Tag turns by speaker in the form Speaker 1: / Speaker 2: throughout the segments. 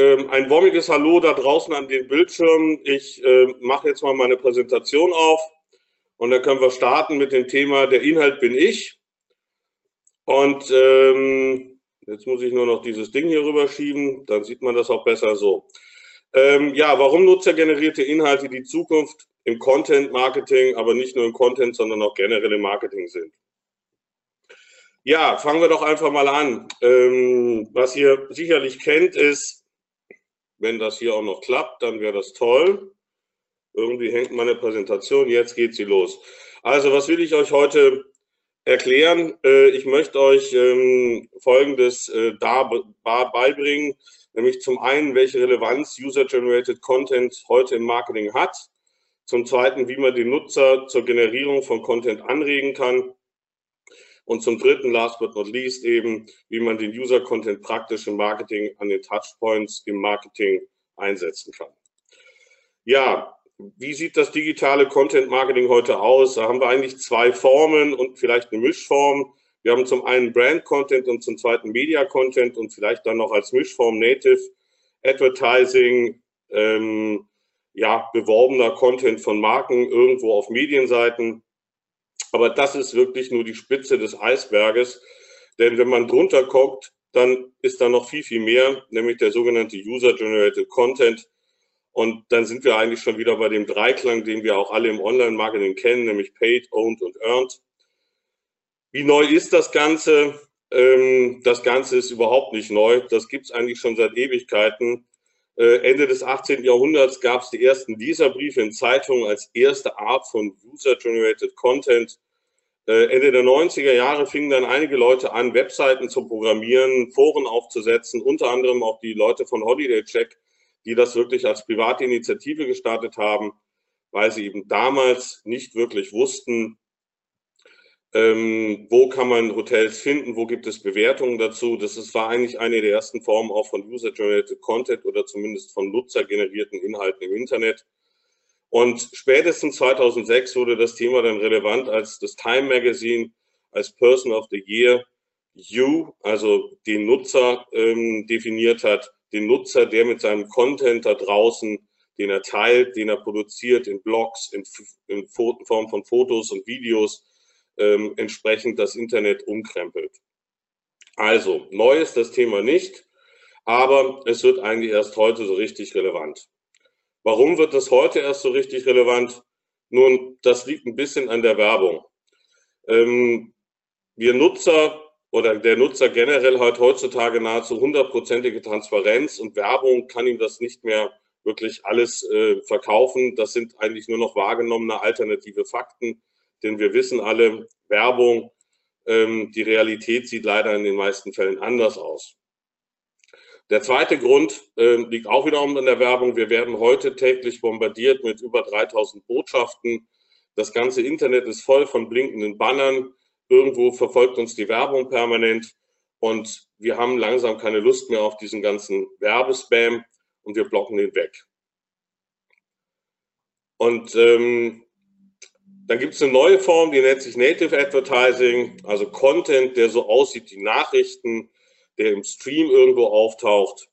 Speaker 1: Ähm, ein wommiges Hallo da draußen an den Bildschirmen. Ich äh, mache jetzt mal meine Präsentation auf und dann können wir starten mit dem Thema Der Inhalt bin ich. Und ähm, jetzt muss ich nur noch dieses Ding hier rüberschieben, dann sieht man das auch besser so. Ähm, ja, warum nutzergenerierte Inhalte die Zukunft im Content Marketing, aber nicht nur im Content, sondern auch generell im Marketing sind. Ja, fangen wir doch einfach mal an. Ähm, was ihr sicherlich kennt, ist wenn das hier auch noch klappt, dann wäre das toll. Irgendwie hängt meine Präsentation, jetzt geht sie los. Also, was will ich euch heute erklären? Äh, ich möchte euch ähm, Folgendes äh, da beibringen, nämlich zum einen, welche Relevanz User-Generated Content heute im Marketing hat. Zum zweiten, wie man den Nutzer zur Generierung von Content anregen kann. Und zum dritten, last but not least, eben, wie man den User-Content praktisch im Marketing an den Touchpoints im Marketing einsetzen kann. Ja, wie sieht das digitale Content-Marketing heute aus? Da haben wir eigentlich zwei Formen und vielleicht eine Mischform. Wir haben zum einen Brand-Content und zum zweiten Media-Content und vielleicht dann noch als Mischform Native Advertising, ähm, ja, beworbener Content von Marken irgendwo auf Medienseiten. Aber das ist wirklich nur die Spitze des Eisberges. Denn wenn man drunter guckt, dann ist da noch viel, viel mehr, nämlich der sogenannte User-Generated Content. Und dann sind wir eigentlich schon wieder bei dem Dreiklang, den wir auch alle im Online-Marketing kennen, nämlich Paid, Owned und Earned. Wie neu ist das Ganze? Ähm, das Ganze ist überhaupt nicht neu. Das gibt es eigentlich schon seit Ewigkeiten. Äh, Ende des 18. Jahrhunderts gab es die ersten Leserbriefe in Zeitungen als erste Art von User-Generated Content. Äh, Ende der 90er Jahre fingen dann einige Leute an, Webseiten zu programmieren, Foren aufzusetzen, unter anderem auch die Leute von Holiday Check, die das wirklich als private Initiative gestartet haben, weil sie eben damals nicht wirklich wussten, ähm, wo kann man Hotels finden? Wo gibt es Bewertungen dazu? Das ist, war eigentlich eine der ersten Formen auch von User-Generated Content oder zumindest von nutzergenerierten Inhalten im Internet. Und spätestens 2006 wurde das Thema dann relevant, als das Time Magazine als Person of the Year You, also den Nutzer ähm, definiert hat, den Nutzer, der mit seinem Content da draußen, den er teilt, den er produziert in Blogs, in, in Form von Fotos und Videos, ähm, entsprechend das Internet umkrempelt. Also, neu ist das Thema nicht, aber es wird eigentlich erst heute so richtig relevant. Warum wird das heute erst so richtig relevant? Nun, das liegt ein bisschen an der Werbung. Ähm, wir Nutzer oder der Nutzer generell hat heutzutage nahezu hundertprozentige Transparenz und Werbung kann ihm das nicht mehr wirklich alles äh, verkaufen. Das sind eigentlich nur noch wahrgenommene alternative Fakten, denn wir wissen alle, Werbung, ähm, die Realität sieht leider in den meisten Fällen anders aus. Der zweite Grund äh, liegt auch wiederum in der Werbung. Wir werden heute täglich bombardiert mit über 3000 Botschaften. Das ganze Internet ist voll von blinkenden Bannern. Irgendwo verfolgt uns die Werbung permanent und wir haben langsam keine Lust mehr auf diesen ganzen Werbespam und wir blocken den weg. Und ähm, dann gibt es eine neue Form, die nennt sich Native Advertising, also Content, der so aussieht wie Nachrichten, der im Stream irgendwo auftaucht,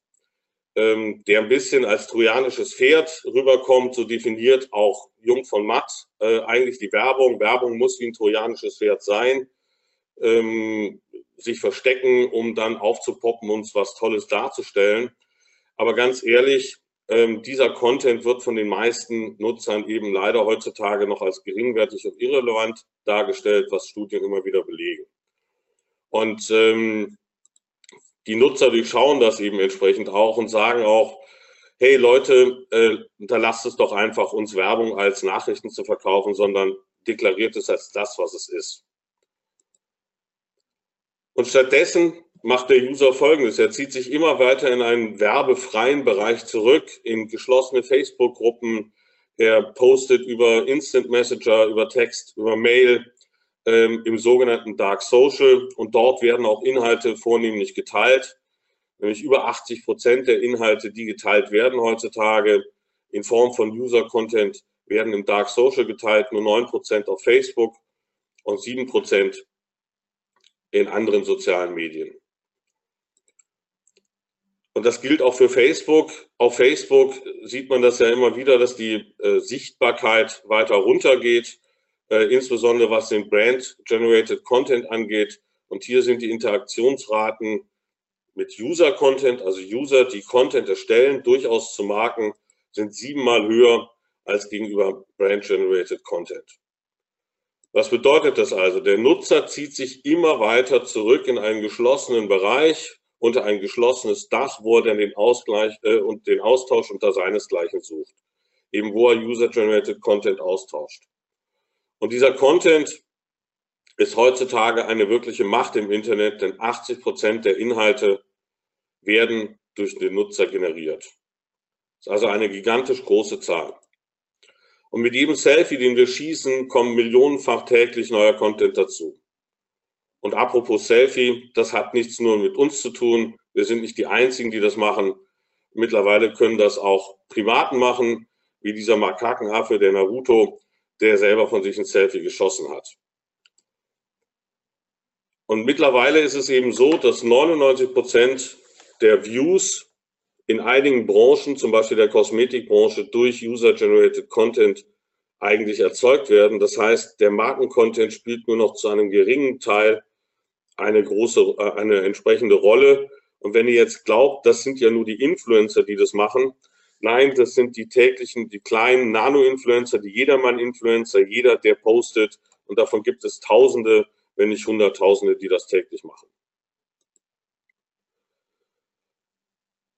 Speaker 1: ähm, der ein bisschen als trojanisches Pferd rüberkommt, so definiert auch Jung von Matt äh, eigentlich die Werbung. Werbung muss wie ein trojanisches Pferd sein, ähm, sich verstecken, um dann aufzupoppen, uns was Tolles darzustellen. Aber ganz ehrlich, ähm, dieser Content wird von den meisten Nutzern eben leider heutzutage noch als geringwertig und irrelevant dargestellt, was Studien immer wieder belegen. Und ähm, die Nutzer durchschauen das eben entsprechend auch und sagen auch, hey Leute, äh, unterlasst es doch einfach, uns Werbung als Nachrichten zu verkaufen, sondern deklariert es als das, was es ist. Und stattdessen macht der User folgendes. Er zieht sich immer weiter in einen werbefreien Bereich zurück, in geschlossene Facebook-Gruppen. Er postet über Instant Messenger, über Text, über Mail, ähm, im sogenannten Dark Social. Und dort werden auch Inhalte vornehmlich geteilt. Nämlich über 80 Prozent der Inhalte, die geteilt werden heutzutage in Form von User-Content, werden im Dark Social geteilt, nur 9 Prozent auf Facebook und 7 Prozent in anderen sozialen Medien. Und das gilt auch für Facebook. Auf Facebook sieht man das ja immer wieder, dass die äh, Sichtbarkeit weiter runtergeht, äh, insbesondere was den Brand-Generated Content angeht. Und hier sind die Interaktionsraten mit User-Content, also User, die Content erstellen, durchaus zu Marken, sind siebenmal höher als gegenüber Brand-Generated Content. Was bedeutet das also? Der Nutzer zieht sich immer weiter zurück in einen geschlossenen Bereich, unter ein geschlossenes Dach, wo er dann den Ausgleich äh, und den Austausch unter seinesgleichen sucht. Eben wo er User-Generated Content austauscht. Und dieser Content ist heutzutage eine wirkliche Macht im Internet, denn 80 Prozent der Inhalte werden durch den Nutzer generiert. Das ist also eine gigantisch große Zahl. Und mit jedem Selfie, den wir schießen, kommen millionenfach täglich neuer Content dazu. Und apropos Selfie, das hat nichts nur mit uns zu tun. Wir sind nicht die Einzigen, die das machen. Mittlerweile können das auch Privaten machen, wie dieser Makakenaffe, der Naruto, der selber von sich ein Selfie geschossen hat. Und mittlerweile ist es eben so, dass 99 Prozent der Views in einigen Branchen, zum Beispiel der Kosmetikbranche, durch User-Generated Content eigentlich erzeugt werden. Das heißt, der Markencontent spielt nur noch zu einem geringen Teil eine große, äh, eine entsprechende Rolle. Und wenn ihr jetzt glaubt, das sind ja nur die Influencer, die das machen, nein, das sind die täglichen, die kleinen Nano-Influencer, die Jedermann-Influencer, jeder, der postet. Und davon gibt es Tausende, wenn nicht Hunderttausende, die das täglich machen.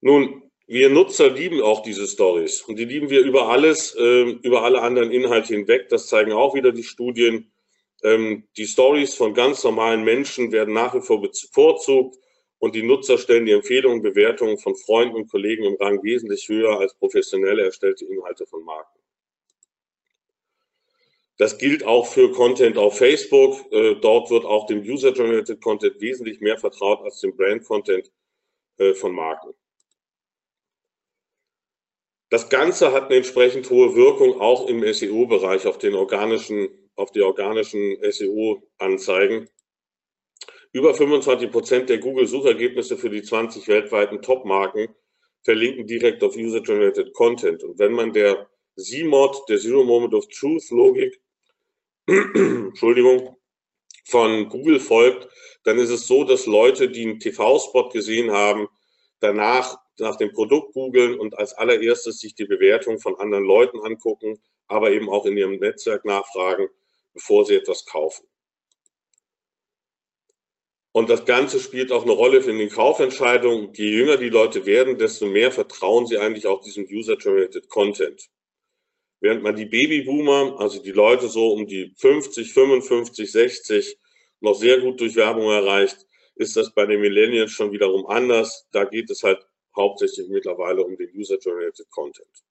Speaker 1: Nun, wir Nutzer lieben auch diese Stories und die lieben wir über alles, äh, über alle anderen Inhalte hinweg. Das zeigen auch wieder die Studien. Ähm, die Stories von ganz normalen Menschen werden nach wie vor bevorzugt und die Nutzer stellen die Empfehlungen, Bewertungen von Freunden und Kollegen im Rang wesentlich höher als professionell erstellte Inhalte von Marken. Das gilt auch für Content auf Facebook. Äh, dort wird auch dem User-Generated Content wesentlich mehr vertraut als dem Brand-Content äh, von Marken. Das Ganze hat eine entsprechend hohe Wirkung auch im SEO-Bereich auf den organischen, auf die organischen SEO-Anzeigen. Über 25 Prozent der Google-Suchergebnisse für die 20 weltweiten Top-Marken verlinken direkt auf User-Generated Content. Und wenn man der CMOD, der Zero Moment of Truth Logik, Entschuldigung, von Google folgt, dann ist es so, dass Leute, die einen TV-Spot gesehen haben, danach nach dem Produkt googeln und als allererstes sich die Bewertung von anderen Leuten angucken, aber eben auch in ihrem Netzwerk nachfragen, bevor sie etwas kaufen. Und das Ganze spielt auch eine Rolle in den Kaufentscheidungen. Je jünger die Leute werden, desto mehr vertrauen sie eigentlich auch diesem User-Generated Content. Während man die Babyboomer, also die Leute so um die 50, 55, 60, noch sehr gut durch Werbung erreicht, ist das bei den Millennials schon wiederum anders. Da geht es halt hauptsächlich mittlerweile um den User-Generated Content.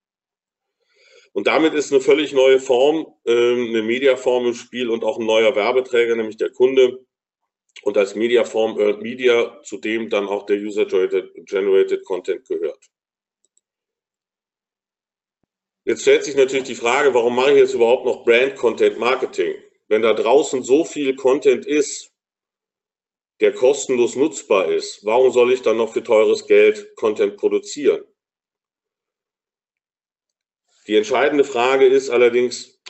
Speaker 1: Und damit ist eine völlig neue Form, ähm, eine Mediaform im Spiel und auch ein neuer Werbeträger, nämlich der Kunde. Und als Mediaform Earned Media, zu dem dann auch der User-Generated Content gehört. Jetzt stellt sich natürlich die Frage, warum mache ich jetzt überhaupt noch Brand Content Marketing? Wenn da draußen so viel Content ist, der kostenlos nutzbar ist, warum soll ich dann noch für teures Geld Content produzieren? Die entscheidende Frage ist allerdings,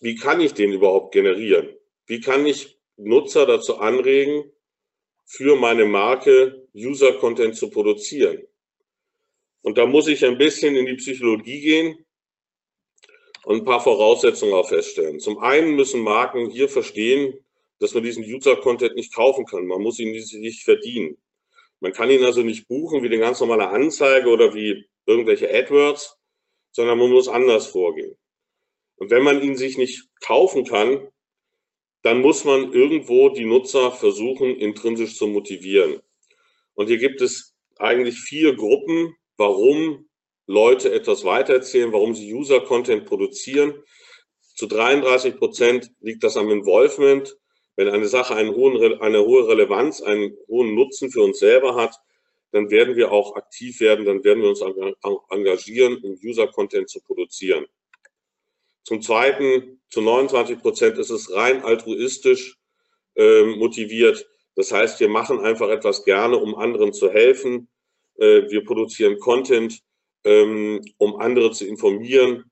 Speaker 1: wie kann ich den überhaupt generieren? Wie kann ich Nutzer dazu anregen, für meine Marke User-Content zu produzieren? Und da muss ich ein bisschen in die Psychologie gehen und ein paar Voraussetzungen auch feststellen. Zum einen müssen Marken hier verstehen, dass man diesen User-Content nicht kaufen kann. Man muss ihn nicht verdienen. Man kann ihn also nicht buchen wie eine ganz normale Anzeige oder wie irgendwelche AdWords, sondern man muss anders vorgehen. Und wenn man ihn sich nicht kaufen kann, dann muss man irgendwo die Nutzer versuchen, intrinsisch zu motivieren. Und hier gibt es eigentlich vier Gruppen, warum Leute etwas weitererzählen, warum sie User-Content produzieren. Zu 33 Prozent liegt das am Involvement. Wenn eine Sache einen hohen, eine hohe Relevanz, einen hohen Nutzen für uns selber hat, dann werden wir auch aktiv werden, dann werden wir uns engagieren, um User-Content zu produzieren. Zum Zweiten, zu 29 Prozent ist es rein altruistisch äh, motiviert. Das heißt, wir machen einfach etwas gerne, um anderen zu helfen. Äh, wir produzieren Content, ähm, um andere zu informieren.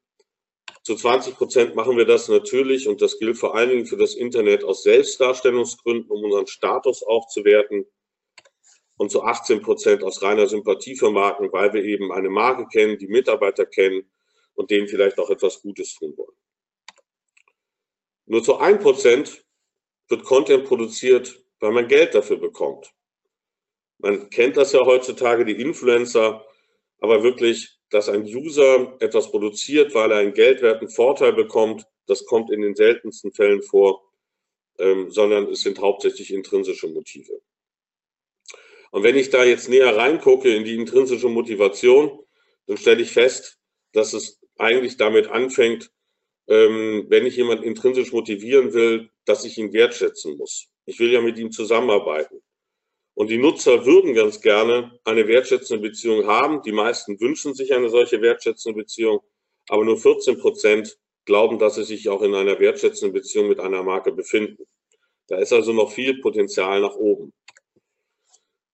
Speaker 1: Zu 20 Prozent machen wir das natürlich, und das gilt vor allen Dingen für das Internet aus Selbstdarstellungsgründen, um unseren Status aufzuwerten und zu 18 Prozent aus reiner Sympathie für Marken, weil wir eben eine Marke kennen, die Mitarbeiter kennen und denen vielleicht auch etwas Gutes tun wollen. Nur zu 1 Prozent wird Content produziert, weil man Geld dafür bekommt. Man kennt das ja heutzutage, die Influencer, aber wirklich, dass ein User etwas produziert, weil er einen geldwerten Vorteil bekommt, das kommt in den seltensten Fällen vor, ähm, sondern es sind hauptsächlich intrinsische Motive. Und wenn ich da jetzt näher reingucke in die intrinsische Motivation, dann stelle ich fest, dass es eigentlich damit anfängt, ähm, wenn ich jemanden intrinsisch motivieren will, dass ich ihn wertschätzen muss. Ich will ja mit ihm zusammenarbeiten. Und die Nutzer würden ganz gerne eine wertschätzende Beziehung haben. Die meisten wünschen sich eine solche wertschätzende Beziehung, aber nur 14 Prozent glauben, dass sie sich auch in einer wertschätzenden Beziehung mit einer Marke befinden. Da ist also noch viel Potenzial nach oben.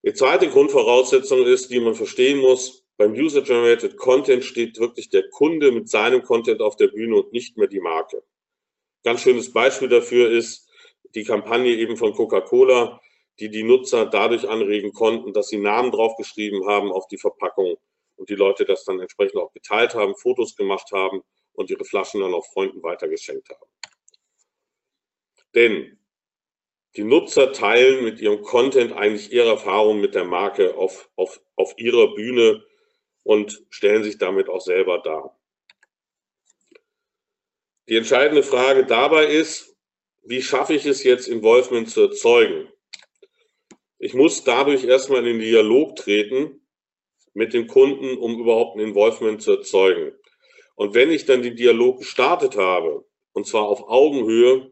Speaker 1: Die zweite Grundvoraussetzung ist, die man verstehen muss, beim User-Generated Content steht wirklich der Kunde mit seinem Content auf der Bühne und nicht mehr die Marke. Ganz schönes Beispiel dafür ist die Kampagne eben von Coca-Cola, die die Nutzer dadurch anregen konnten, dass sie Namen draufgeschrieben haben auf die Verpackung und die Leute das dann entsprechend auch geteilt haben, Fotos gemacht haben und ihre Flaschen dann auch Freunden weitergeschenkt haben. Denn die Nutzer teilen mit ihrem Content eigentlich ihre Erfahrungen mit der Marke auf, auf, auf ihrer Bühne und stellen sich damit auch selber dar. Die entscheidende Frage dabei ist, wie schaffe ich es jetzt, Involvement zu erzeugen? Ich muss dadurch erstmal in den Dialog treten mit dem Kunden, um überhaupt ein Involvement zu erzeugen. Und wenn ich dann den Dialog gestartet habe, und zwar auf Augenhöhe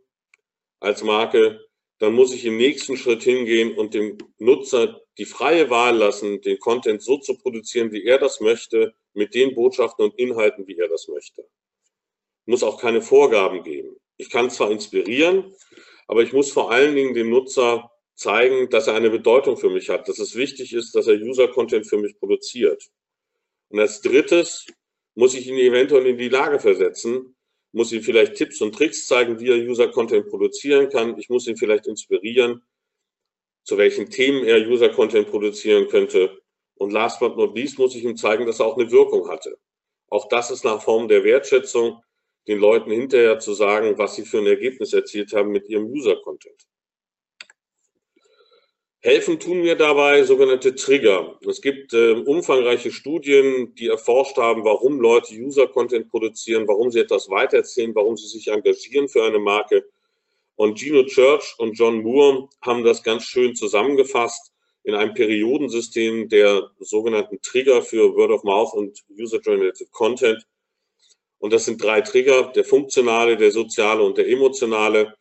Speaker 1: als Marke, dann muss ich im nächsten Schritt hingehen und dem Nutzer die freie Wahl lassen, den Content so zu produzieren, wie er das möchte, mit den Botschaften und Inhalten, wie er das möchte. Muss auch keine Vorgaben geben. Ich kann zwar inspirieren, aber ich muss vor allen Dingen dem Nutzer zeigen, dass er eine Bedeutung für mich hat, dass es wichtig ist, dass er User-Content für mich produziert. Und als drittes muss ich ihn eventuell in die Lage versetzen, muss ihm vielleicht Tipps und Tricks zeigen, wie er User-Content produzieren kann. Ich muss ihn vielleicht inspirieren, zu welchen Themen er User-Content produzieren könnte. Und last but not least muss ich ihm zeigen, dass er auch eine Wirkung hatte. Auch das ist nach Form der Wertschätzung, den Leuten hinterher zu sagen, was sie für ein Ergebnis erzielt haben mit ihrem User-Content. Helfen tun mir dabei sogenannte Trigger. Es gibt äh, umfangreiche Studien, die erforscht haben, warum Leute User-Content produzieren, warum sie etwas weitererzählen, warum sie sich engagieren für eine Marke. Und Gino Church und John Moore haben das ganz schön zusammengefasst in einem Periodensystem der sogenannten Trigger für Word of Mouth und User-Generated Content. Und das sind drei Trigger, der funktionale, der soziale und der emotionale.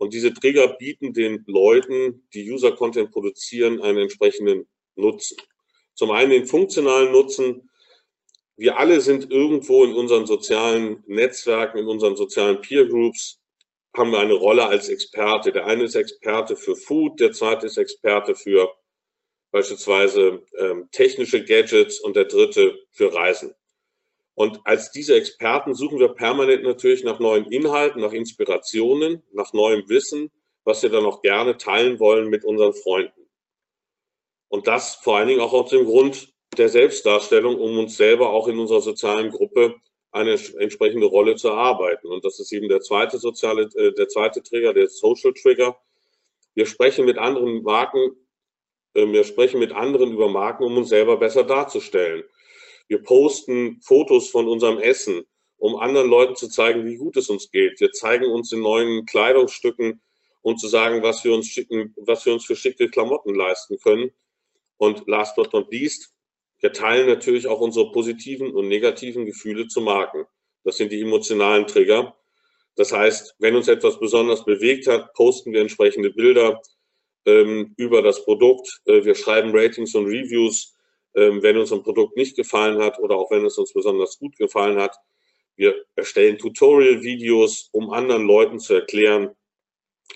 Speaker 1: Und diese Trigger bieten den Leuten, die User-Content produzieren, einen entsprechenden Nutzen. Zum einen den funktionalen Nutzen. Wir alle sind irgendwo in unseren sozialen Netzwerken, in unseren sozialen Peer Groups, haben wir eine Rolle als Experte. Der eine ist Experte für Food, der zweite ist Experte für beispielsweise ähm, technische Gadgets und der dritte für Reisen. Und als diese Experten suchen wir permanent natürlich nach neuen Inhalten, nach Inspirationen, nach neuem Wissen, was wir dann auch gerne teilen wollen mit unseren Freunden. Und das vor allen Dingen auch aus dem Grund der Selbstdarstellung, um uns selber auch in unserer sozialen Gruppe eine entsprechende Rolle zu erarbeiten. Und das ist eben der zweite soziale, äh, der zweite Trigger, der Social Trigger. Wir sprechen mit anderen Marken, äh, wir sprechen mit anderen über Marken, um uns selber besser darzustellen. Wir posten Fotos von unserem Essen, um anderen Leuten zu zeigen, wie gut es uns geht. Wir zeigen uns in neuen Kleidungsstücken, um zu sagen, was wir uns schicken, was wir uns für schicke Klamotten leisten können. Und last but not least, wir teilen natürlich auch unsere positiven und negativen Gefühle zu Marken. Das sind die emotionalen Trigger. Das heißt, wenn uns etwas besonders bewegt hat, posten wir entsprechende Bilder ähm, über das Produkt. Äh, wir schreiben Ratings und Reviews, wenn uns ein Produkt nicht gefallen hat oder auch wenn es uns besonders gut gefallen hat. Wir erstellen Tutorial-Videos, um anderen Leuten zu erklären,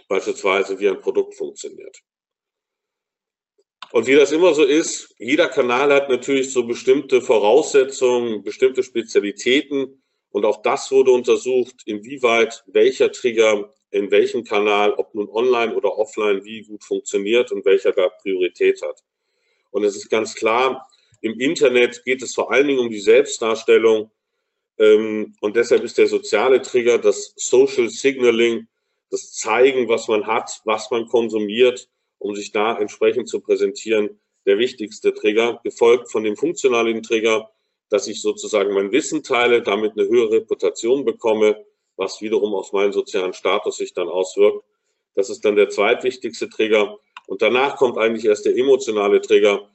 Speaker 1: beispielsweise wie ein Produkt funktioniert. Und wie das immer so ist, jeder Kanal hat natürlich so bestimmte Voraussetzungen, bestimmte Spezialitäten. Und auch das wurde untersucht, inwieweit welcher Trigger in welchem Kanal, ob nun online oder offline, wie gut funktioniert und welcher da Priorität hat. Und es ist ganz klar, im Internet geht es vor allen Dingen um die Selbstdarstellung. Ähm, und deshalb ist der soziale Trigger, das Social Signaling, das Zeigen, was man hat, was man konsumiert, um sich da entsprechend zu präsentieren, der wichtigste Trigger, gefolgt von dem funktionalen Trigger, dass ich sozusagen mein Wissen teile, damit eine höhere Reputation bekomme, was wiederum auf meinen sozialen Status sich dann auswirkt. Das ist dann der zweitwichtigste Trigger. Und danach kommt eigentlich erst der emotionale Trigger.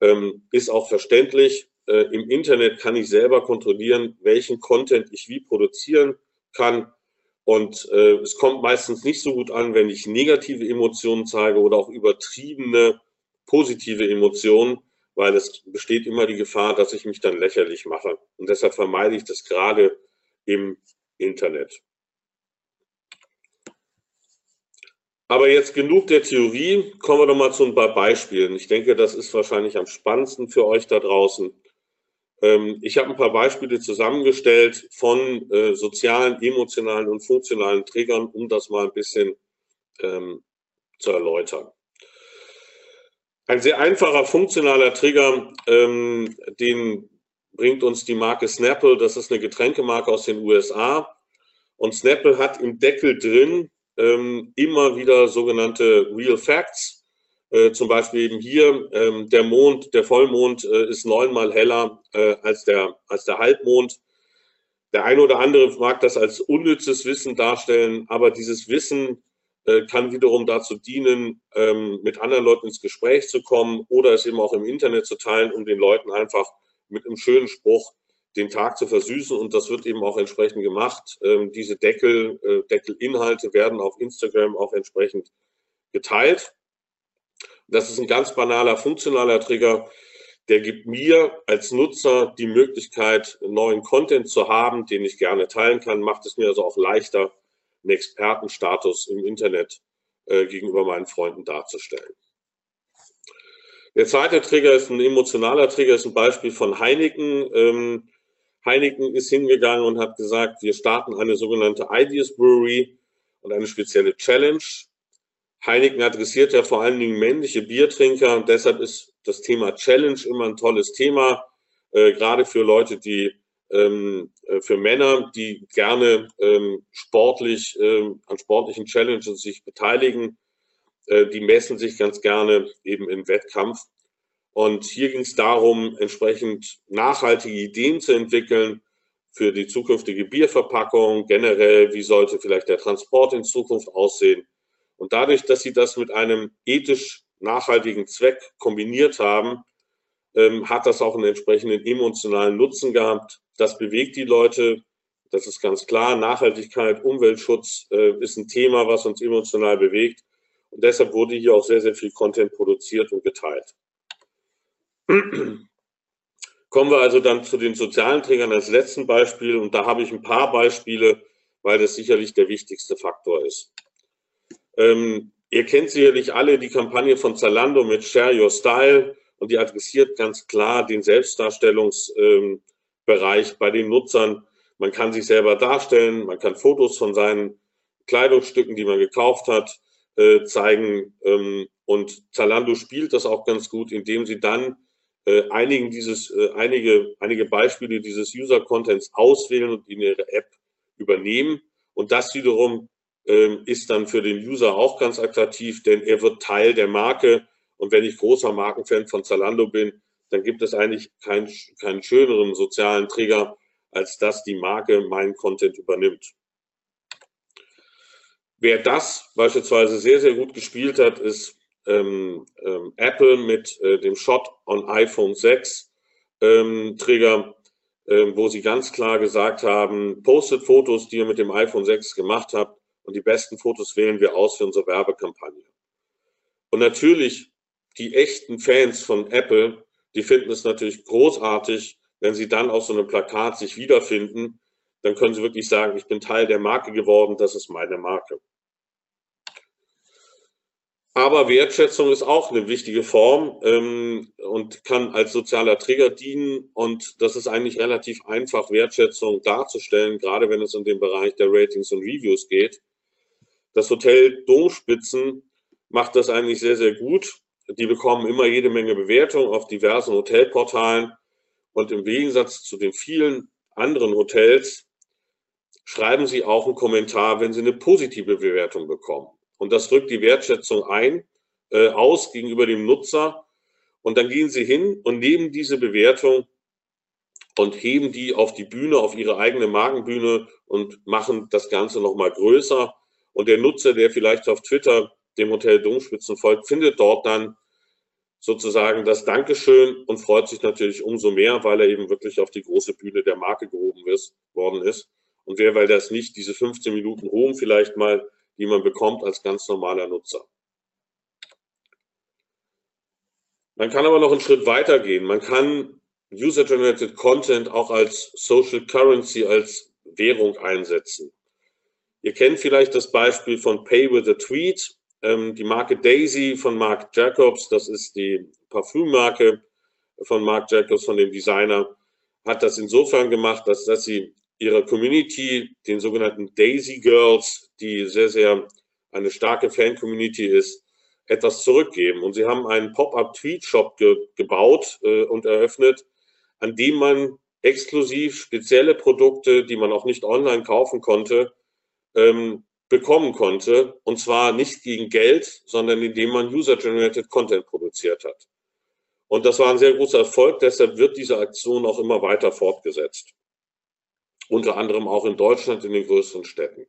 Speaker 1: Ähm, ist auch verständlich. Äh, Im Internet kann ich selber kontrollieren, welchen Content ich wie produzieren kann. Und äh, es kommt meistens nicht so gut an, wenn ich negative Emotionen zeige oder auch übertriebene positive Emotionen, weil es besteht immer die Gefahr, dass ich mich dann lächerlich mache. Und deshalb vermeide ich das gerade im Internet. Aber jetzt genug der Theorie, kommen wir doch mal zu ein paar Beispielen. Ich denke, das ist wahrscheinlich am spannendsten für euch da draußen. Ähm, ich habe ein paar Beispiele zusammengestellt von äh, sozialen, emotionalen und funktionalen Triggern, um das mal ein bisschen ähm, zu erläutern. Ein sehr einfacher funktionaler Trigger, ähm, den bringt uns die Marke Snapple. Das ist eine Getränkemarke aus den USA. Und Snapple hat im Deckel drin ähm, immer wieder sogenannte Real Facts. Äh, zum Beispiel eben hier, ähm, der Mond, der Vollmond äh, ist neunmal heller äh, als, der, als der Halbmond. Der eine oder andere mag das als unnützes Wissen darstellen, aber dieses Wissen äh, kann wiederum dazu dienen, ähm, mit anderen Leuten ins Gespräch zu kommen oder es eben auch im Internet zu teilen, um den Leuten einfach mit einem schönen Spruch den Tag zu versüßen und das wird eben auch entsprechend gemacht. Ähm, diese Deckel, äh, Deckelinhalte werden auf Instagram auch entsprechend geteilt. Das ist ein ganz banaler, funktionaler Trigger. Der gibt mir als Nutzer die Möglichkeit, neuen Content zu haben, den ich gerne teilen kann, macht es mir also auch leichter, einen Expertenstatus im Internet äh, gegenüber meinen Freunden darzustellen. Der zweite Trigger ist ein emotionaler Trigger, ist ein Beispiel von Heineken. Ähm, Heineken ist hingegangen und hat gesagt, wir starten eine sogenannte Ideas Brewery und eine spezielle Challenge. Heineken adressiert ja vor allen Dingen männliche Biertrinker und deshalb ist das Thema Challenge immer ein tolles Thema, äh, gerade für Leute, die ähm, äh, für Männer, die gerne ähm, sportlich ähm, an sportlichen Challenges sich beteiligen. Äh, die messen sich ganz gerne eben im Wettkampf. Und hier ging es darum, entsprechend nachhaltige Ideen zu entwickeln für die zukünftige Bierverpackung, generell, wie sollte vielleicht der Transport in Zukunft aussehen. Und dadurch, dass sie das mit einem ethisch nachhaltigen Zweck kombiniert haben, ähm, hat das auch einen entsprechenden emotionalen Nutzen gehabt. Das bewegt die Leute. Das ist ganz klar. Nachhaltigkeit, Umweltschutz äh, ist ein Thema, was uns emotional bewegt. Und deshalb wurde hier auch sehr, sehr viel Content produziert und geteilt. Kommen wir also dann zu den sozialen Trägern als letzten Beispiel. Und da habe ich ein paar Beispiele, weil das sicherlich der wichtigste Faktor ist. Ähm, ihr kennt sicherlich alle die Kampagne von Zalando mit Share Your Style und die adressiert ganz klar den Selbstdarstellungsbereich ähm, bei den Nutzern. Man kann sich selber darstellen, man kann Fotos von seinen Kleidungsstücken, die man gekauft hat, äh, zeigen. Ähm, und Zalando spielt das auch ganz gut, indem sie dann äh, einigen dieses, äh, einige, einige Beispiele dieses User-Contents auswählen und in ihre App übernehmen. Und das wiederum ähm, ist dann für den User auch ganz attraktiv, denn er wird Teil der Marke. Und wenn ich großer Markenfan von Zalando bin, dann gibt es eigentlich keinen, keinen schöneren sozialen Trigger, als dass die Marke meinen Content übernimmt. wer das beispielsweise sehr, sehr gut gespielt hat, ist ähm, ähm, Apple mit äh, dem Shot on iPhone 6 ähm, Trigger, äh, wo sie ganz klar gesagt haben, postet Fotos, die ihr mit dem iPhone 6 gemacht habt und die besten Fotos wählen wir aus für unsere Werbekampagne. Und natürlich, die echten Fans von Apple, die finden es natürlich großartig, wenn sie dann auf so einem Plakat sich wiederfinden, dann können sie wirklich sagen, ich bin Teil der Marke geworden, das ist meine Marke. Aber Wertschätzung ist auch eine wichtige Form ähm, und kann als sozialer Trigger dienen. Und das ist eigentlich relativ einfach, Wertschätzung darzustellen, gerade wenn es um den Bereich der Ratings und Reviews geht. Das Hotel Domspitzen macht das eigentlich sehr, sehr gut. Die bekommen immer jede Menge Bewertungen auf diversen Hotelportalen. Und im Gegensatz zu den vielen anderen Hotels schreiben sie auch einen Kommentar, wenn sie eine positive Bewertung bekommen. Und das drückt die Wertschätzung ein, äh, aus gegenüber dem Nutzer. Und dann gehen sie hin und nehmen diese Bewertung und heben die auf die Bühne, auf ihre eigene Magenbühne und machen das Ganze nochmal größer. Und der Nutzer, der vielleicht auf Twitter dem Hotel Domspitzen folgt, findet dort dann sozusagen das Dankeschön und freut sich natürlich umso mehr, weil er eben wirklich auf die große Bühne der Marke gehoben ist, worden ist. Und wer, weil das nicht diese 15 Minuten Ruhm vielleicht mal die man bekommt als ganz normaler Nutzer. Man kann aber noch einen Schritt weiter gehen. Man kann User-Generated Content auch als Social Currency, als Währung einsetzen. Ihr kennt vielleicht das Beispiel von Pay with a Tweet. Ähm, die Marke Daisy von Marc Jacobs, das ist die Parfümmarke von Marc Jacobs, von dem Designer, hat das insofern gemacht, dass, dass sie ihrer Community, den sogenannten Daisy Girls, die sehr, sehr eine starke Fan-Community ist, etwas zurückgeben. Und sie haben einen Pop-up-Tweet-Shop ge gebaut äh, und eröffnet, an dem man exklusiv spezielle Produkte, die man auch nicht online kaufen konnte, ähm, bekommen konnte. Und zwar nicht gegen Geld, sondern indem man User-Generated Content produziert hat. Und das war ein sehr großer Erfolg, deshalb wird diese Aktion auch immer weiter fortgesetzt unter anderem auch in Deutschland in den größeren Städten.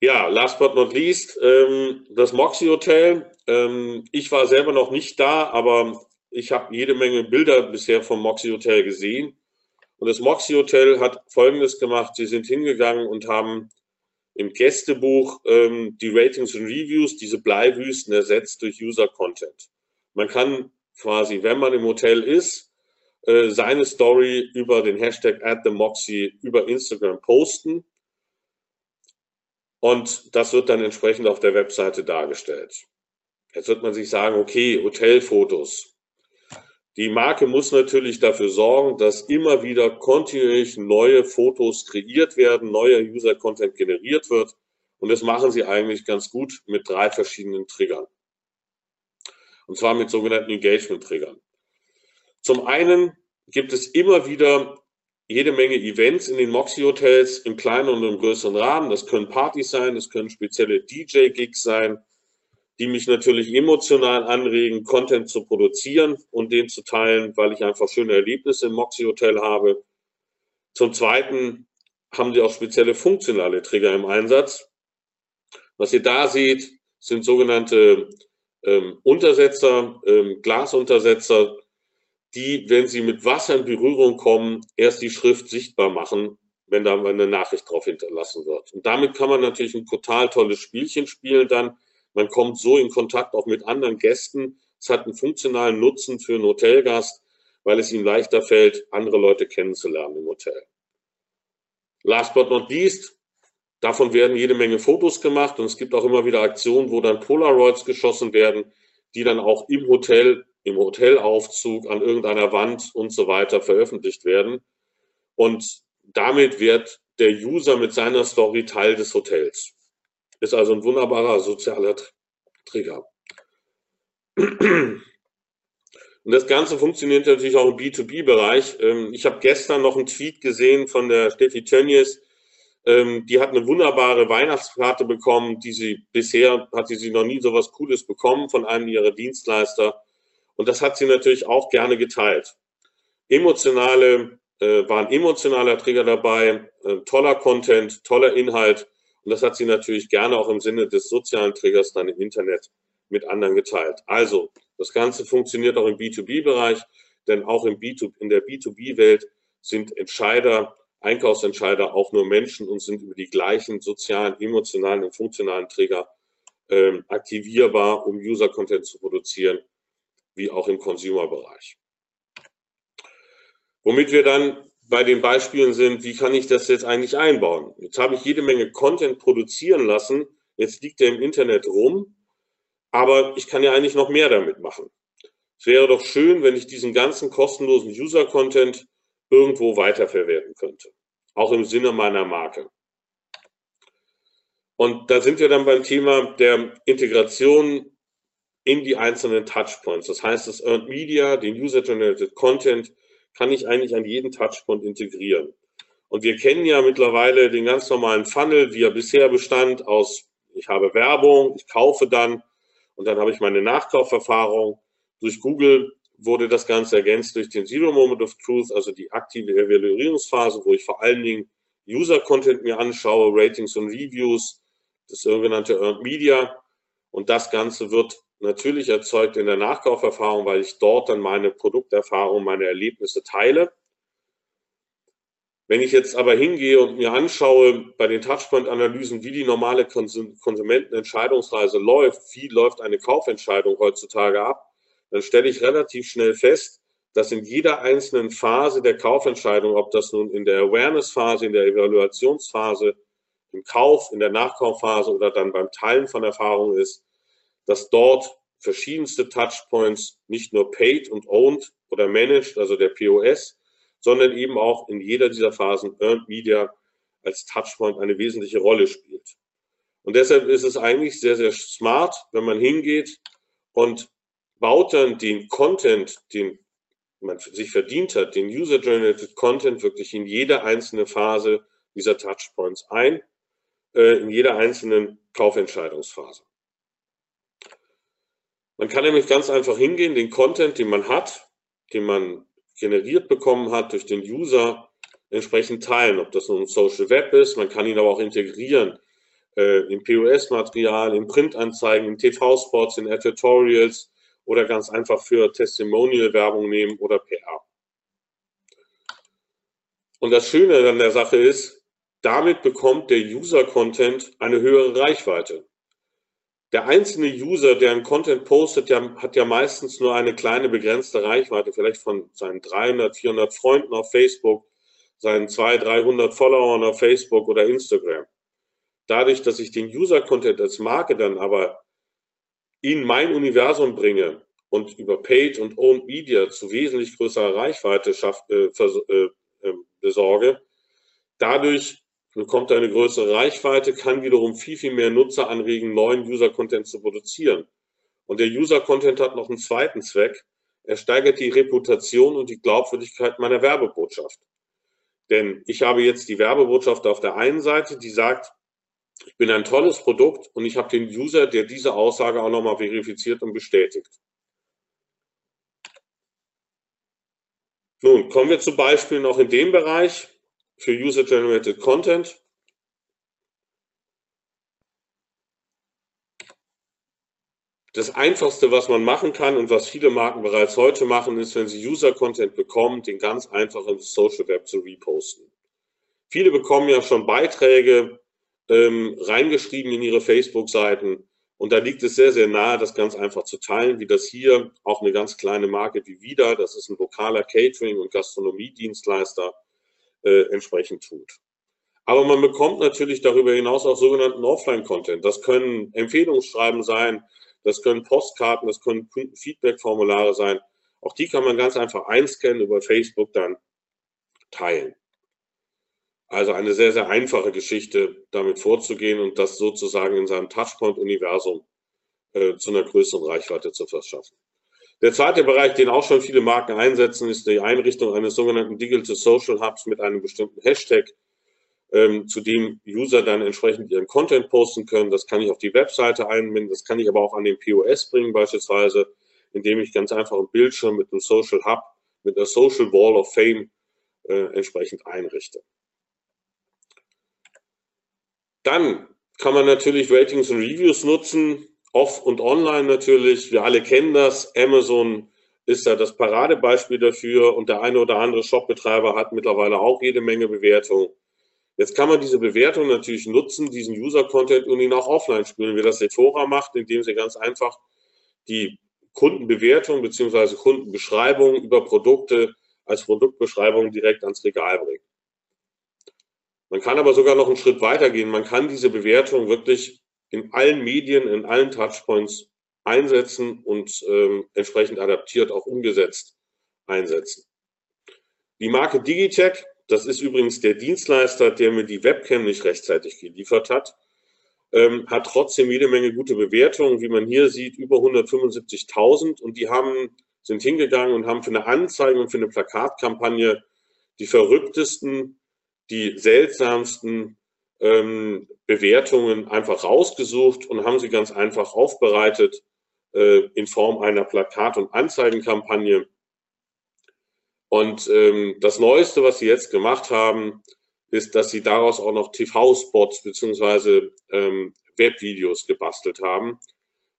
Speaker 1: Ja, last but not least, ähm, das Moxie Hotel. Ähm, ich war selber noch nicht da, aber ich habe jede Menge Bilder bisher vom Moxie Hotel gesehen. Und das Moxie Hotel hat Folgendes gemacht. Sie sind hingegangen und haben im Gästebuch ähm, die Ratings und Reviews, diese Bleiwüsten ersetzt durch User Content. Man kann quasi, wenn man im Hotel ist, äh, seine Story über den Hashtag @themoxie über Instagram posten. Und das wird dann entsprechend auf der Webseite dargestellt. Jetzt wird man sich sagen, okay, Hotelfotos. Die Marke muss natürlich dafür sorgen, dass immer wieder kontinuierlich neue Fotos kreiert werden, neuer User-Content generiert wird. Und das machen sie eigentlich ganz gut mit drei verschiedenen Triggern. Und zwar mit sogenannten Engagement-Triggern. Zum einen gibt es immer wieder jede Menge Events in den Moxie-Hotels im kleinen und im größeren Rahmen. Das können Partys sein, das können spezielle DJ-Gigs sein, die mich natürlich emotional anregen, Content zu produzieren und den zu teilen, weil ich einfach schöne Erlebnisse im Moxie-Hotel habe. Zum Zweiten haben sie auch spezielle funktionale Trigger im Einsatz. Was ihr da seht, sind sogenannte ähm, Untersetzer, ähm, Glasuntersetzer, die, wenn sie mit Wasser in Berührung kommen, erst die Schrift sichtbar machen, wenn da eine Nachricht drauf hinterlassen wird. Und damit kann man natürlich ein total tolles Spielchen spielen dann. Man kommt so in Kontakt auch mit anderen Gästen. Es hat einen funktionalen Nutzen für einen Hotelgast, weil es ihm leichter fällt, andere Leute kennenzulernen im Hotel. Last but not least, davon werden jede Menge Fotos gemacht und es gibt auch immer wieder Aktionen, wo dann Polaroids geschossen werden, die dann auch im Hotel im Hotelaufzug, an irgendeiner Wand und so weiter veröffentlicht werden. Und damit wird der User mit seiner Story Teil des Hotels. Ist also ein wunderbarer sozialer Trigger. Und das Ganze funktioniert natürlich auch im B2B-Bereich. Ähm, ich habe gestern noch einen Tweet gesehen von der Steffi Tönnies. Ähm, die hat eine wunderbare Weihnachtskarte bekommen, die sie bisher hatte sie noch nie so was Cooles bekommen von einem ihrer Dienstleister. Und das hat sie natürlich auch gerne geteilt. Emotionale, äh, war ein emotionaler Trigger dabei, äh, toller Content, toller Inhalt Und das hat sie natürlich gerne auch im Sinne des sozialen Triggers dann im Internet mit anderen geteilt. Also, das Ganze funktioniert auch im B2B-Bereich, denn auch im B2, in der B2B-Welt sind Entscheider, Einkaufsentscheider auch nur Menschen und sind über die gleichen sozialen, emotionalen und funktionalen Trigger ähm, aktivierbar, um User-Content zu produzieren, wie auch im Consumer-Bereich. Womit wir dann bei den Beispielen sind, wie kann ich das jetzt eigentlich einbauen? Jetzt habe ich jede Menge Content produzieren lassen, jetzt liegt er im Internet rum, aber ich kann ja eigentlich noch mehr damit machen. Es wäre doch schön, wenn ich diesen ganzen kostenlosen User-Content irgendwo weiterverwerten könnte, auch im Sinne meiner Marke. Und da sind wir dann beim Thema der Integration in die einzelnen Touchpoints. Das heißt, das Earned Media, den User-Generated Content, kann ich eigentlich an jeden Touchpoint integrieren. Und wir kennen ja mittlerweile den ganz normalen Funnel, wie er bisher bestand, aus ich habe Werbung, ich kaufe dann und dann habe ich meine Nachkauferfahrung. Durch Google wurde das Ganze ergänzt durch den Zero Moment of Truth, also die aktive Evaluierungsphase, wo ich vor allen Dingen User-Content mir anschaue, Ratings und Reviews, das sogenannte Earned Media. Und das Ganze wird natürlich erzeugt in der Nachkauferfahrung, weil ich dort dann meine Produkterfahrung, meine Erlebnisse teile. Wenn ich jetzt aber hingehe und mir anschaue bei den Touchpoint-Analysen, wie die normale Konsumentenentscheidungsreise läuft, wie läuft eine Kaufentscheidung heutzutage ab, dann stelle ich relativ schnell fest, dass in jeder einzelnen Phase der Kaufentscheidung, ob das nun in der Awareness-Phase, in der Evaluationsphase, im Kauf, in der Nachkaufphase oder dann beim Teilen von Erfahrungen ist, dass dort verschiedenste Touchpoints nicht nur paid und owned oder managed, also der POS, sondern eben auch in jeder dieser Phasen Earned Media als Touchpoint eine wesentliche Rolle spielt. Und deshalb ist es eigentlich sehr, sehr smart, wenn man hingeht und baut dann den Content, den man sich verdient hat, den User-Generated Content wirklich in jede einzelne Phase dieser Touchpoints ein, äh, in jeder einzelnen Kaufentscheidungsphase. Man kann nämlich ganz einfach hingehen, den Content, den man hat, den man generiert bekommen hat durch den User, entsprechend teilen. Ob das nun Social Web ist, man kann ihn aber auch integrieren äh, in POS-Material, in Printanzeigen, in TV-Spots, in Editorials oder ganz einfach für Testimonial-Werbung nehmen oder PR. Und das Schöne an der Sache ist, damit bekommt der User-Content eine höhere Reichweite der einzelne User, der einen Content postet, der hat ja meistens nur eine kleine begrenzte Reichweite, vielleicht von seinen 300, 400 Freunden auf Facebook, seinen 200, 300 Followern auf Facebook oder Instagram. Dadurch, dass ich den User-Content als Marke dann aber in mein Universum bringe und über Paid und Owned Media zu wesentlich größerer Reichweite schaff, äh, äh, äh, besorge, dadurch bekommt eine größere Reichweite, kann wiederum viel, viel mehr Nutzer anregen, neuen User-Content zu produzieren. Und der User-Content hat noch einen zweiten Zweck. Er steigert die Reputation und die Glaubwürdigkeit meiner Werbebotschaft. Denn ich habe jetzt die Werbebotschaft auf der einen Seite, die sagt, ich bin ein tolles Produkt und ich habe den User, der diese Aussage auch nochmal verifiziert und bestätigt. Nun, kommen wir zu Beispielen auch in dem Bereich für User-Generated Content. Das Einfachste, was man machen kann und was viele Marken bereits heute machen, ist, wenn sie User-Content bekommen, den ganz einfach ins Social Web zu reposten. Viele bekommen ja schon Beiträge ähm, reingeschrieben in ihre Facebook-Seiten und da liegt es sehr, sehr nahe, das ganz einfach zu teilen, wie das hier auch eine ganz kleine Marke wie Vida, das ist ein lokaler Catering- und Gastronomiedienstleister, äh, entsprechend tut. Aber man bekommt natürlich darüber hinaus auch sogenannten Offline-Content. Das können Empfehlungsschreiben sein, das können Postkarten, das können Feedback-Formulare sein. Auch die kann man ganz einfach einscannen über Facebook dann teilen. Also eine sehr, sehr einfache Geschichte, damit vorzugehen und das sozusagen in seinem Touchpoint-Universum äh, zu einer größeren Reichweite zu verschaffen. Der zweite Bereich, den auch schon viele Marken einsetzen, ist die Einrichtung eines sogenannten Digital Social Hubs mit einem bestimmten Hashtag, ähm, zu dem User dann entsprechend ihren Content posten können. Das kann ich auf die Webseite einbinden, das kann ich aber auch an den POS bringen beispielsweise, indem ich ganz einfach einen Bildschirm mit einem Social Hub, mit einer Social Wall of Fame äh, entsprechend einrichte. Dann kann man natürlich Ratings und Reviews nutzen, off und online natürlich. Wir alle kennen das. Amazon ist da das Paradebeispiel dafür und der eine oder andere Shopbetreiber hat mittlerweile auch jede Menge Bewertungen. Jetzt kann man diese Bewertung natürlich nutzen, diesen User-Content und ihn auch offline spielen, wie das Sephora macht, indem sie ganz einfach die Kundenbewertung bzw. Kundenbeschreibung über Produkte als Produktbeschreibung direkt ans Regal bringen. Man kann aber sogar noch einen Schritt weiter gehen. Man kann diese Bewertung wirklich in allen Medien, in allen Touchpoints einsetzen und ähm, entsprechend adaptiert auch umgesetzt einsetzen. Die Marke Digitech, das ist übrigens der Dienstleister, der mir die Webcam nicht rechtzeitig geliefert hat, ähm, hat trotzdem jede Menge gute Bewertungen, wie man hier sieht, über 175.000 und die haben, sind hingegangen und haben für eine Anzeige und für eine Plakatkampagne die verrücktesten, die seltsamsten ähm, Bewertungen einfach rausgesucht und haben sie ganz einfach aufbereitet äh, in Form einer Plakat- und Anzeigenkampagne. Und ähm, das Neueste, was sie jetzt gemacht haben, ist, dass sie daraus auch noch TV-Spots beziehungsweise ähm, Webvideos gebastelt haben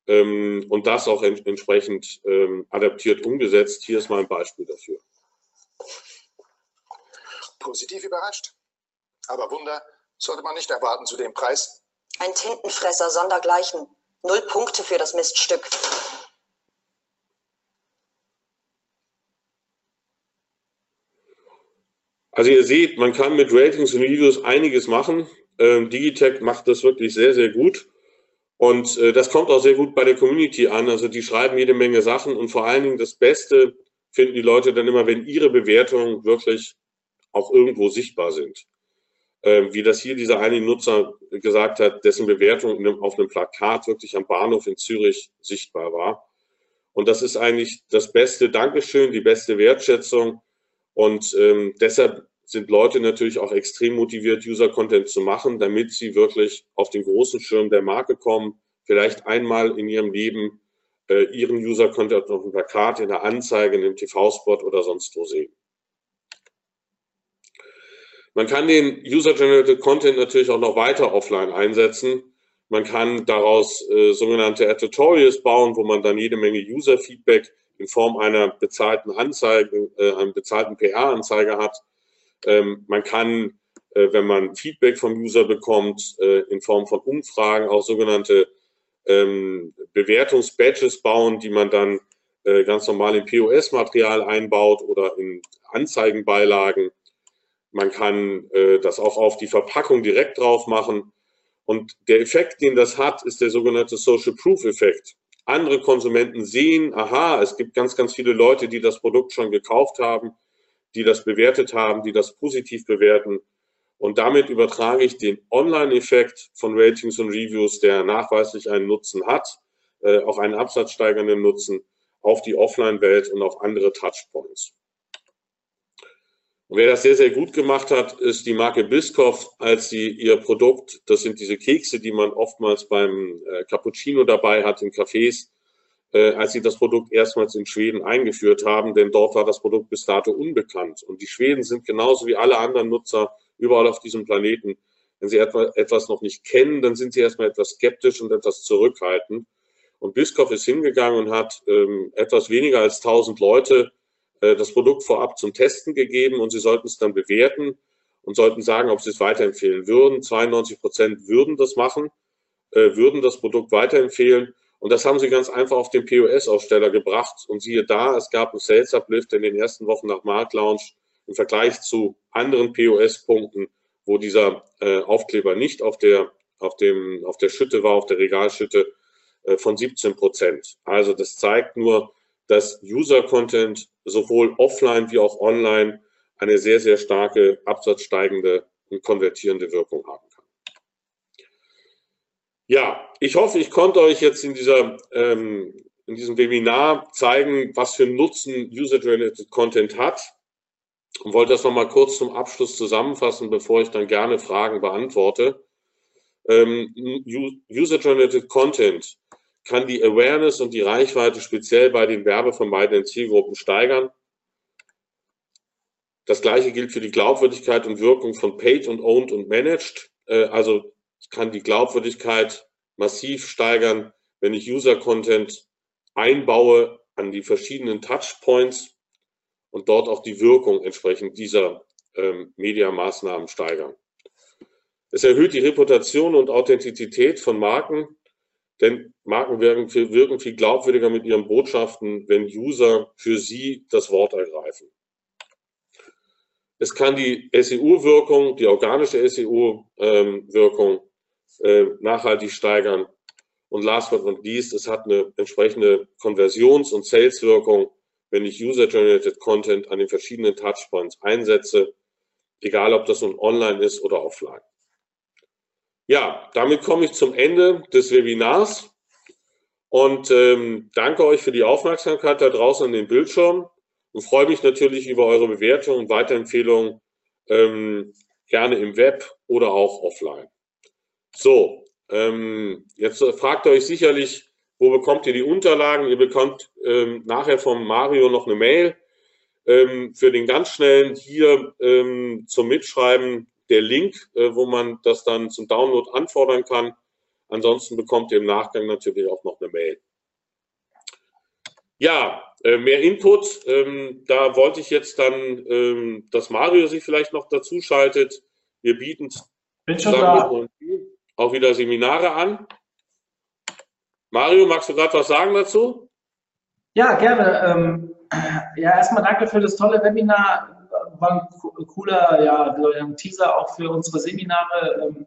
Speaker 1: ähm, und das auch en entsprechend ähm, adaptiert umgesetzt. Hier ist mal ein Beispiel dafür.
Speaker 2: Positiv überrascht. Aber Wunder sollte man nicht erwarten zu dem Preis.
Speaker 3: Ein Tintenfresser sondergleichen. Null Punkte für das Miststück.
Speaker 1: Also ihr seht, man kann mit Ratings und Reviews einiges machen. Ähm, Digitech macht das wirklich sehr, sehr gut. Und äh, das kommt auch sehr gut bei der Community an. Also die schreiben jede Menge Sachen und vor allen Dingen das Beste finden die Leute dann immer, wenn ihre Bewertungen wirklich auch irgendwo sichtbar sind. Ähm, wie das hier dieser eine Nutzer gesagt hat, dessen Bewertung auf einem Plakat wirklich am Bahnhof in Zürich sichtbar war. Und das ist eigentlich das beste Dankeschön, die beste Wertschätzung. Und ähm, deshalb sind Leute natürlich auch extrem motiviert, User-Content zu machen, damit sie wirklich auf den großen Schirm der Marke kommen, vielleicht einmal in ihrem Leben äh, ihren User-Content auf einem Plakat, in der Anzeige, in einem TV-Spot oder sonst wo sehen. Man kann den User-Generated Content natürlich auch noch weiter offline einsetzen. Man kann daraus äh, sogenannte Editorials bauen, wo man dann jede Menge User-Feedback in Form einer bezahlten Anzeige, äh, einer bezahlten PR-Anzeige hat. Ähm, man kann, äh, wenn man Feedback vom User bekommt, äh, in Form von Umfragen auch sogenannte ähm, Bewertungs-Badges bauen, die man dann äh, ganz normal in POS-Material einbaut oder in Anzeigenbeilagen. Man kann äh, das auch auf die Verpackung direkt drauf machen. Und der Effekt, den das hat, ist der sogenannte Social Proof Effekt. Andere Konsumenten sehen, aha, es gibt ganz, ganz viele Leute, die das Produkt schon gekauft haben, die das bewertet haben, die das positiv bewerten. Und damit übertrage ich den Online-Effekt von Ratings und Reviews, der nachweislich einen Nutzen hat, äh, auch einen absatzsteigernden Nutzen, auf die Offline-Welt und auf andere Touchpoints. Und wer das sehr, sehr gut gemacht hat, ist die Marke Biscoff, als sie ihr Produkt, das sind diese Kekse, die man oftmals beim äh, Cappuccino dabei hat in Cafés, äh, als sie das Produkt erstmals in Schweden eingeführt haben, denn dort war das Produkt bis dato unbekannt. Und die Schweden sind genauso wie alle anderen Nutzer überall auf diesem Planeten. Wenn sie etwas noch nicht kennen, dann sind sie erstmal etwas skeptisch und etwas zurückhaltend. Und Biscoff ist hingegangen und hat ähm, etwas weniger als 1000 Leute das Produkt vorab zum Testen gegeben und sie sollten es dann bewerten und sollten sagen, ob sie es weiterempfehlen würden. 92 Prozent würden das machen, äh, würden das Produkt weiterempfehlen. Und das haben sie ganz einfach auf den POS-Aussteller gebracht. Und siehe da, es gab einen Sales Uplift in den ersten Wochen nach Marktlaunch im Vergleich zu anderen POS-Punkten, wo dieser äh, Aufkleber nicht auf der, auf, dem, auf der Schütte war, auf der Regalschütte, äh, von 17 Prozent. Also das zeigt nur, dass User-Content sowohl offline wie auch online eine sehr, sehr starke absatzsteigende und konvertierende Wirkung haben kann. Ja, ich hoffe, ich konnte euch jetzt in, dieser, ähm, in diesem Webinar zeigen, was für Nutzen User-Generated Content hat und wollte das nochmal kurz zum Abschluss zusammenfassen, bevor ich dann gerne Fragen beantworte. Ähm, User-Generated Content kann die Awareness und die Reichweite speziell bei den werbevermeidenden Zielgruppen steigern. Das gleiche gilt für die Glaubwürdigkeit und Wirkung von Paid und Owned und Managed. Äh, also kann die Glaubwürdigkeit massiv steigern, wenn ich User-Content einbaue an die verschiedenen Touchpoints und dort auch die Wirkung entsprechend dieser ähm, Mediamaßnahmen steigern. Es erhöht die Reputation und Authentizität von Marken, denn Marken wirken viel, wirken viel glaubwürdiger mit ihren Botschaften, wenn User für sie das Wort ergreifen. Es kann die SEO-Wirkung, die organische SEO-Wirkung äh, nachhaltig steigern. Und last but not least, es hat eine entsprechende Konversions- und Sales-Wirkung, wenn ich User-Generated Content an den verschiedenen Touchpoints einsetze, egal ob das nun online ist oder offline. Ja, damit komme ich zum Ende des Webinars und ähm, danke euch für die Aufmerksamkeit da draußen an den Bildschirm und freue mich natürlich über eure Bewertungen und Weiterempfehlungen, ähm, gerne im Web oder auch offline. So, ähm, jetzt fragt ihr euch sicherlich, wo bekommt ihr die Unterlagen? Ihr bekommt ähm, nachher vom Mario noch eine Mail. Ähm, für den ganz schnellen hier ähm, zum Mitschreiben der Link, äh, wo man das dann zum Download anfordern kann. Ansonsten bekommt ihr im Nachgang natürlich auch noch eine Mail. Ja, äh, mehr Input. Ähm, da wollte ich jetzt dann, ähm, dass Mario sich vielleicht noch dazu schaltet. Wir bieten
Speaker 4: Bin schon da.
Speaker 1: auch wieder Seminare an. Mario, magst du gerade was sagen dazu?
Speaker 4: Ja, gerne. Ähm, ja, erstmal danke für das tolle Webinar war ein cooler ja, ein Teaser auch für unsere Seminare.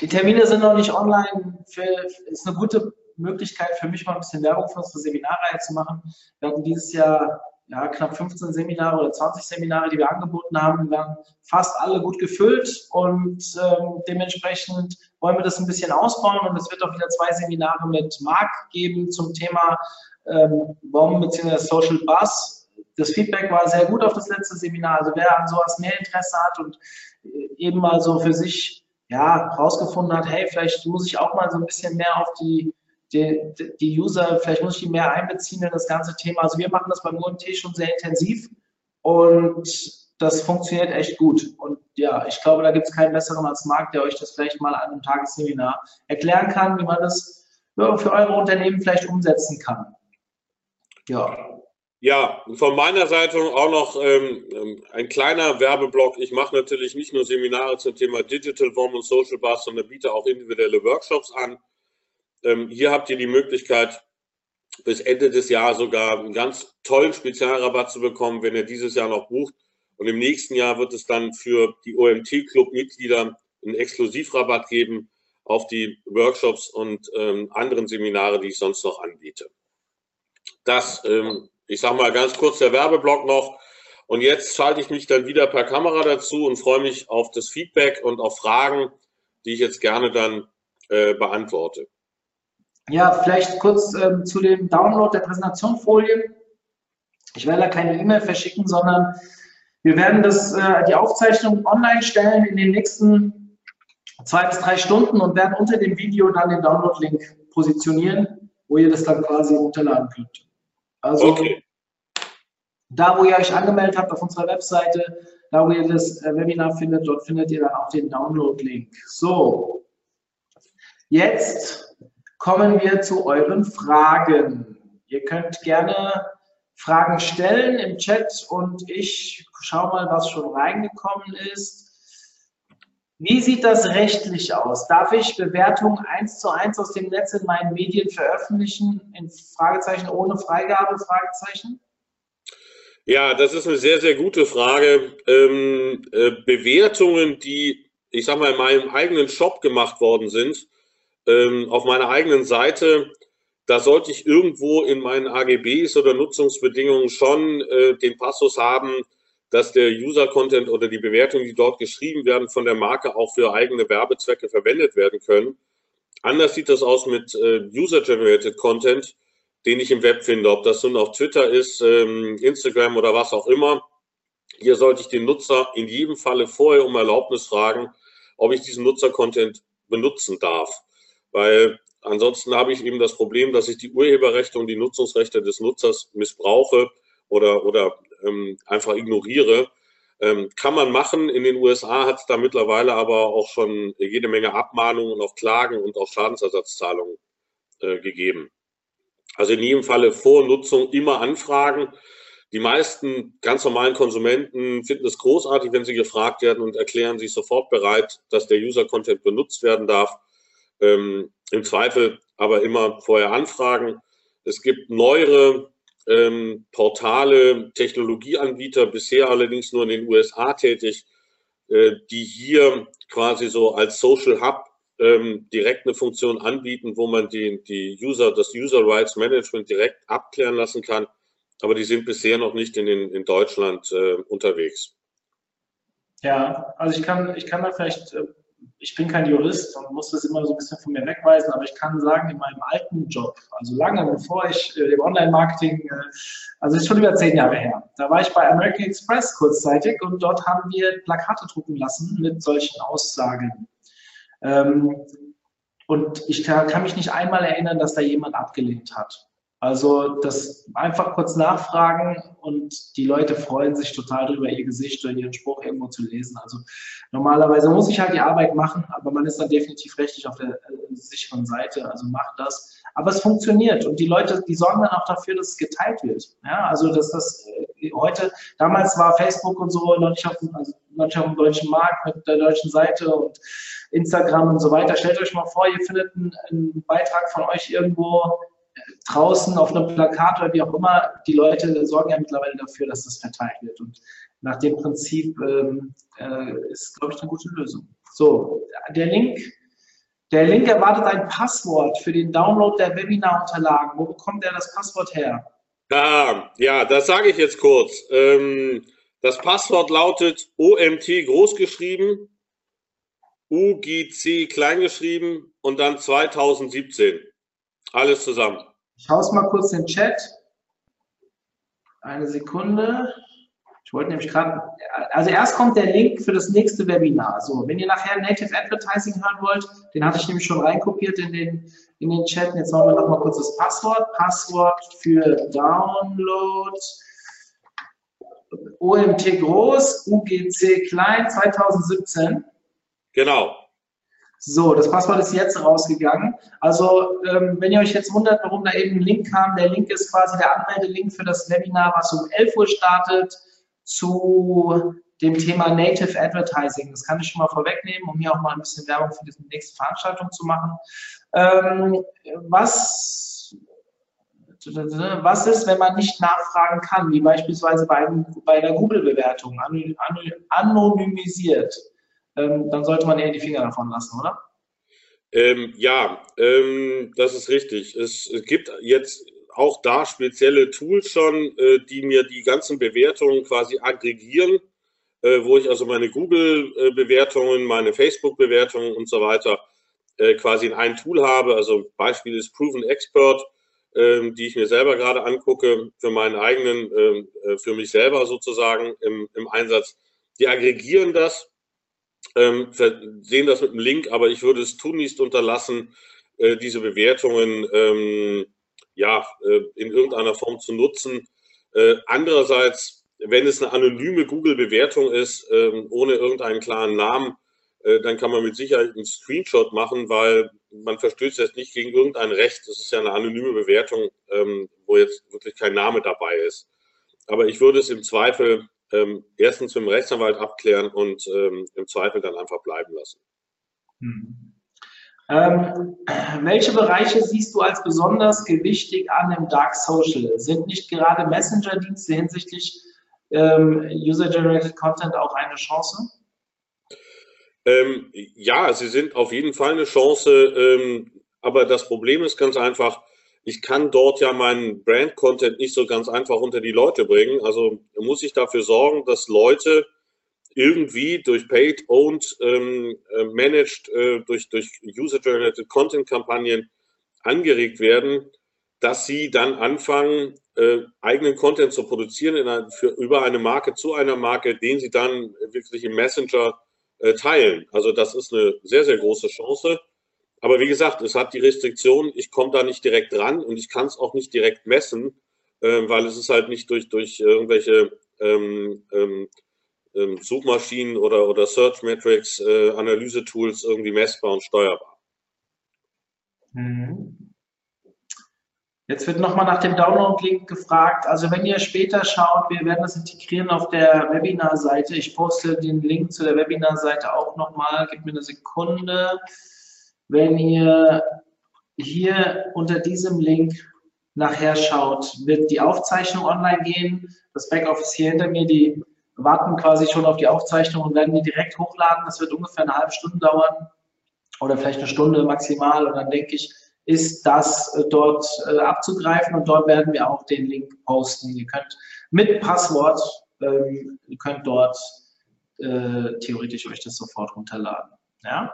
Speaker 4: Die Termine sind noch nicht online. Für, ist eine gute Möglichkeit für mich mal ein bisschen Werbung für unsere Seminarreihe zu machen. Wir hatten dieses Jahr ja, knapp 15 Seminare oder 20 Seminare, die wir angeboten haben, waren fast alle gut gefüllt und ähm, dementsprechend wollen wir das ein bisschen ausbauen und es wird auch wieder zwei Seminare mit Marc geben zum Thema ähm, BOM bzw. Social Buzz das Feedback war sehr gut auf das letzte Seminar. Also wer an sowas mehr Interesse hat und eben mal so für sich ja rausgefunden hat, hey, vielleicht muss ich auch mal so ein bisschen mehr auf die, die, die User, vielleicht muss ich die mehr einbeziehen in das ganze Thema. Also wir machen das beim UMT schon sehr intensiv und das funktioniert echt gut. Und ja, ich glaube, da gibt es keinen besseren als Marc, der euch das vielleicht mal an einem Tagesseminar erklären kann, wie man das für eure Unternehmen vielleicht umsetzen kann.
Speaker 1: Ja. Ja, von meiner Seite auch noch ähm, ähm, ein kleiner Werbeblock. Ich mache natürlich nicht nur Seminare zum Thema Digital Form und Social Bus, sondern biete auch individuelle Workshops an. Ähm, hier habt ihr die Möglichkeit, bis Ende des Jahres sogar einen ganz tollen Spezialrabatt zu bekommen, wenn ihr dieses Jahr noch bucht. Und im nächsten Jahr wird es dann für die OMT-Club-Mitglieder einen Exklusivrabatt geben auf die Workshops und ähm, anderen Seminare, die ich sonst noch anbiete. Das ähm, ich sage mal ganz kurz der Werbeblock noch. Und jetzt schalte ich mich dann wieder per Kamera dazu und freue mich auf das Feedback und auf Fragen, die ich jetzt gerne dann äh, beantworte.
Speaker 4: Ja, vielleicht kurz ähm, zu dem Download der Präsentationfolie. Ich werde da keine E-Mail verschicken, sondern wir werden das, äh, die Aufzeichnung online stellen in den nächsten zwei bis drei Stunden und werden unter dem Video dann den Download-Link positionieren, wo ihr das dann quasi runterladen könnt. Also okay. da, wo ihr euch angemeldet habt auf unserer Webseite, da, wo ihr das äh, Webinar findet, dort findet ihr dann auch den Download-Link. So, jetzt kommen wir zu euren Fragen. Ihr könnt gerne Fragen stellen im Chat und ich schaue mal, was schon reingekommen ist. Wie sieht das rechtlich aus? Darf ich Bewertungen eins zu eins aus dem Netz in meinen Medien veröffentlichen? In Fragezeichen ohne Freigabe? Fragezeichen?
Speaker 1: Ja, das ist eine sehr, sehr gute Frage. Ähm, äh, Bewertungen, die, ich sag mal, in meinem eigenen Shop gemacht worden sind, ähm, auf meiner eigenen Seite, da sollte ich irgendwo in meinen AGBs oder Nutzungsbedingungen schon äh, den Passus haben, dass der User-Content oder die Bewertungen, die dort geschrieben werden, von der Marke auch für eigene Werbezwecke verwendet werden können. Anders sieht das aus mit äh, User-Generated Content, den ich im Web finde, ob das nun auf Twitter ist, ähm, Instagram oder was auch immer. Hier sollte ich den Nutzer in jedem Falle vorher um Erlaubnis fragen, ob ich diesen Nutzer-Content benutzen darf. Weil ansonsten habe ich eben das Problem, dass ich die Urheberrechte und die Nutzungsrechte des Nutzers missbrauche oder, oder ähm, einfach ignoriere. Ähm, kann man machen. In den USA hat es da mittlerweile aber auch schon jede Menge Abmahnungen und auch Klagen und auch Schadensersatzzahlungen äh, gegeben. Also in jedem Falle vor Nutzung immer anfragen. Die meisten ganz normalen Konsumenten finden es großartig, wenn sie gefragt werden und erklären sich sofort bereit, dass der User-Content benutzt werden darf. Ähm, Im Zweifel aber immer vorher anfragen. Es gibt neuere ähm, Portale, Technologieanbieter, bisher allerdings nur in den USA tätig, äh, die hier quasi so als Social Hub ähm, direkt eine Funktion anbieten, wo man die, die User, das User Rights Management direkt abklären lassen kann. Aber die sind bisher noch nicht in, in, in Deutschland äh, unterwegs.
Speaker 4: Ja, also ich kann, ich kann da vielleicht äh, ich bin kein Jurist und muss das immer so ein bisschen von mir wegweisen, aber ich kann sagen, in meinem alten Job, also lange bevor ich äh, im Online-Marketing, äh, also ist schon über zehn Jahre her, da war ich bei American Express kurzzeitig und dort haben wir Plakate drucken lassen mit solchen Aussagen. Ähm, und ich kann, kann mich nicht einmal erinnern, dass da jemand abgelehnt hat. Also das einfach kurz nachfragen und die Leute freuen sich total darüber, ihr Gesicht oder ihren Spruch irgendwo zu lesen. Also normalerweise muss ich halt die Arbeit machen, aber man ist dann definitiv rechtlich auf der äh, sicheren Seite, also macht das. Aber es funktioniert und die Leute, die sorgen dann auch dafür, dass es geteilt wird. Ja, also dass das äh, heute, damals war Facebook und so noch nicht auf, also noch nicht auf dem deutschen Markt mit der deutschen Seite und Instagram und so weiter. Stellt euch mal vor, ihr findet einen, einen Beitrag von euch irgendwo draußen auf einem Plakat oder wie auch immer, die Leute sorgen ja mittlerweile dafür, dass das verteilt wird. Und nach dem Prinzip ähm, äh, ist, glaube ich, eine gute Lösung. So, der Link, der Link erwartet ein Passwort für den Download der Webinarunterlagen. Wo bekommt er das Passwort her?
Speaker 1: Ah, ja, das sage ich jetzt kurz. Ähm, das Passwort lautet OMT großgeschrieben, UGC kleingeschrieben und dann 2017. Alles zusammen.
Speaker 4: Ich haus mal kurz den Chat. Eine Sekunde. Ich wollte nämlich gerade, also erst kommt der Link für das nächste Webinar. So, wenn ihr nachher Native Advertising hören wollt, den hatte ich nämlich schon reinkopiert in den, in den Chat. Jetzt machen wir noch mal kurz das Passwort. Passwort für Download. OMT groß, UGC klein, 2017.
Speaker 1: Genau.
Speaker 4: So, das Passwort ist jetzt rausgegangen. Also, ähm, wenn ihr euch jetzt wundert, warum da eben ein Link kam, der Link ist quasi der Anmeldelink für das Webinar, was um 11 Uhr startet, zu dem Thema Native Advertising. Das kann ich schon mal vorwegnehmen, um hier auch mal ein bisschen Werbung für diese nächste Veranstaltung zu machen. Ähm, was, was ist, wenn man nicht nachfragen kann, wie beispielsweise bei, bei der Google-Bewertung, anonymisiert? Ähm, dann sollte man eher die Finger davon lassen, oder?
Speaker 1: Ähm, ja, ähm, das ist richtig. Es, gibt jetzt auch da spezielle Tools schon, äh, die mir die ganzen Bewertungen quasi aggregieren, äh, wo ich also meine Google-Bewertungen, meine Facebook-Bewertungen und so weiter äh, quasi in ein Tool habe. Also Beispiel ist Proven Expert, ähm, die ich mir selber gerade angucke, für meinen eigenen, ähm, äh, für mich selber sozusagen im, im Einsatz. Die aggregieren das ähm, sehen das mit dem Link, aber ich würde es tunlichst unterlassen, äh, diese Bewertungen ähm, ja, äh, in irgendeiner Form zu nutzen. Äh, andererseits, wenn es eine anonyme Google-Bewertung ist, äh, ohne irgendeinen klaren Namen, äh, dann kann man mit Sicherheit einen Screenshot machen, weil man verstößt jetzt nicht gegen irgendein Recht. Das ist ja eine anonyme Bewertung, ähm, wo jetzt wirklich kein Name dabei ist. Aber ich würde es im Zweifel ähm, erstens mit dem Rechtsanwalt abklären und ähm, im Zweifel dann einfach bleiben lassen.
Speaker 4: Hm. Ähm, welche Bereiche siehst du als besonders gewichtig an im Dark Social? Sind nicht gerade Messenger-Dienste hinsichtlich ähm, User-Generated Content auch eine Chance?
Speaker 1: Ähm, ja, sie sind auf jeden Fall eine Chance, ähm, aber das Problem ist ganz einfach, ich kann dort ja meinen Brand-Content nicht so ganz einfach unter die Leute bringen. Also muss ich dafür sorgen, dass Leute irgendwie durch Paid, Owned, ähm, äh, Managed, äh, durch, durch User-Generated Content-Kampagnen angeregt werden, dass sie dann anfangen, äh, eigenen Content zu produzieren einer, für, über eine Marke zu einer Marke, den sie dann wirklich im Messenger äh, teilen. Also das ist eine sehr, sehr große Chance. Aber wie gesagt, es hat die Restriktion, ich komme da nicht direkt ran und ich kann es auch nicht direkt messen, äh, weil es ist halt nicht durch, durch irgendwelche ähm, ähm, ähm, Suchmaschinen oder, oder Search Metrics, äh, Analyse-Tools irgendwie messbar und steuerbar.
Speaker 4: Mhm. Jetzt wird nochmal nach dem Download-Link gefragt. Also wenn ihr später schaut, wir werden das integrieren auf der Webinar-Seite. Ich poste den Link zu der Webinar-Seite auch nochmal. Gib mir eine Sekunde. Wenn ihr hier unter diesem Link nachher schaut, wird die Aufzeichnung online gehen. Das Backoffice hier hinter mir, die warten quasi schon auf die Aufzeichnung und werden die direkt hochladen. Das wird ungefähr eine halbe Stunde dauern oder vielleicht eine Stunde maximal. Und dann denke ich, ist das äh, dort äh, abzugreifen und dort werden wir auch den Link posten. Ihr könnt mit Passwort, ähm, ihr könnt dort äh, theoretisch euch das sofort runterladen. Ja?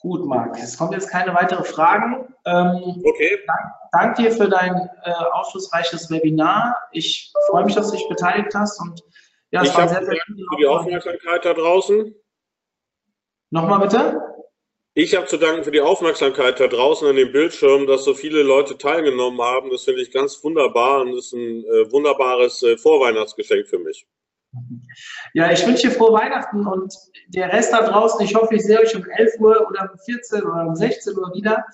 Speaker 4: Gut, Marc, es kommen jetzt keine weiteren Fragen. Ähm,
Speaker 1: okay.
Speaker 4: Dank, dank, dir für dein äh, aufschlussreiches Webinar. Ich freue mich, dass du dich beteiligt hast und
Speaker 1: ja, es ich war sehr, sehr für die Aufmerksamkeit da draußen.
Speaker 4: Nochmal bitte?
Speaker 1: Ich habe zu danken für die Aufmerksamkeit da draußen an dem Bildschirm, dass so viele Leute teilgenommen haben. Das finde ich ganz wunderbar und ist ein äh, wunderbares äh, Vorweihnachtsgeschenk für mich.
Speaker 4: Ja, ich wünsche dir frohe Weihnachten und der Rest da draußen, ich hoffe, ich sehe euch um 11 Uhr oder um 14 oder um 16 Uhr wieder.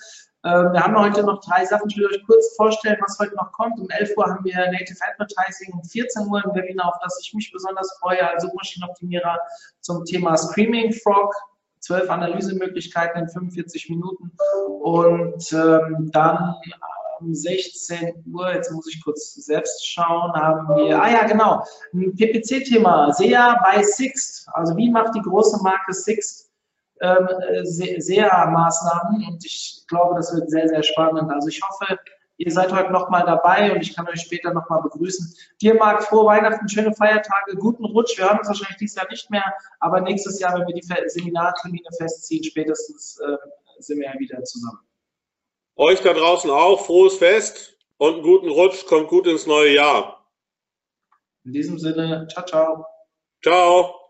Speaker 4: Ähm, wir haben heute noch drei Sachen. Ich will euch kurz vorstellen, was heute noch kommt. Um 11 Uhr haben wir Native Advertising, um 14 Uhr ein Webinar, auf das ich mich besonders freue, als Suchmaschinenoptimierer zum Thema Screaming Frog zwölf Analysemöglichkeiten in 45 Minuten und ähm, dann um 16 Uhr, jetzt muss ich kurz selbst schauen, haben wir, ah ja genau, ein PPC-Thema, SEA bei Sixt, also wie macht die große Marke Sixt ähm, SEA-Maßnahmen und ich glaube, das wird sehr, sehr spannend. Also ich hoffe, Ihr seid heute nochmal dabei und ich kann euch später nochmal begrüßen. Dir, Marc, frohe Weihnachten, schöne Feiertage, guten Rutsch. Wir hören uns wahrscheinlich dieses Jahr nicht mehr, aber nächstes Jahr, wenn wir die Seminartermine festziehen, spätestens äh, sind wir ja wieder zusammen.
Speaker 1: Euch da draußen auch, frohes Fest und einen guten Rutsch, kommt gut ins neue Jahr.
Speaker 4: In diesem Sinne, ciao, ciao.
Speaker 1: Ciao.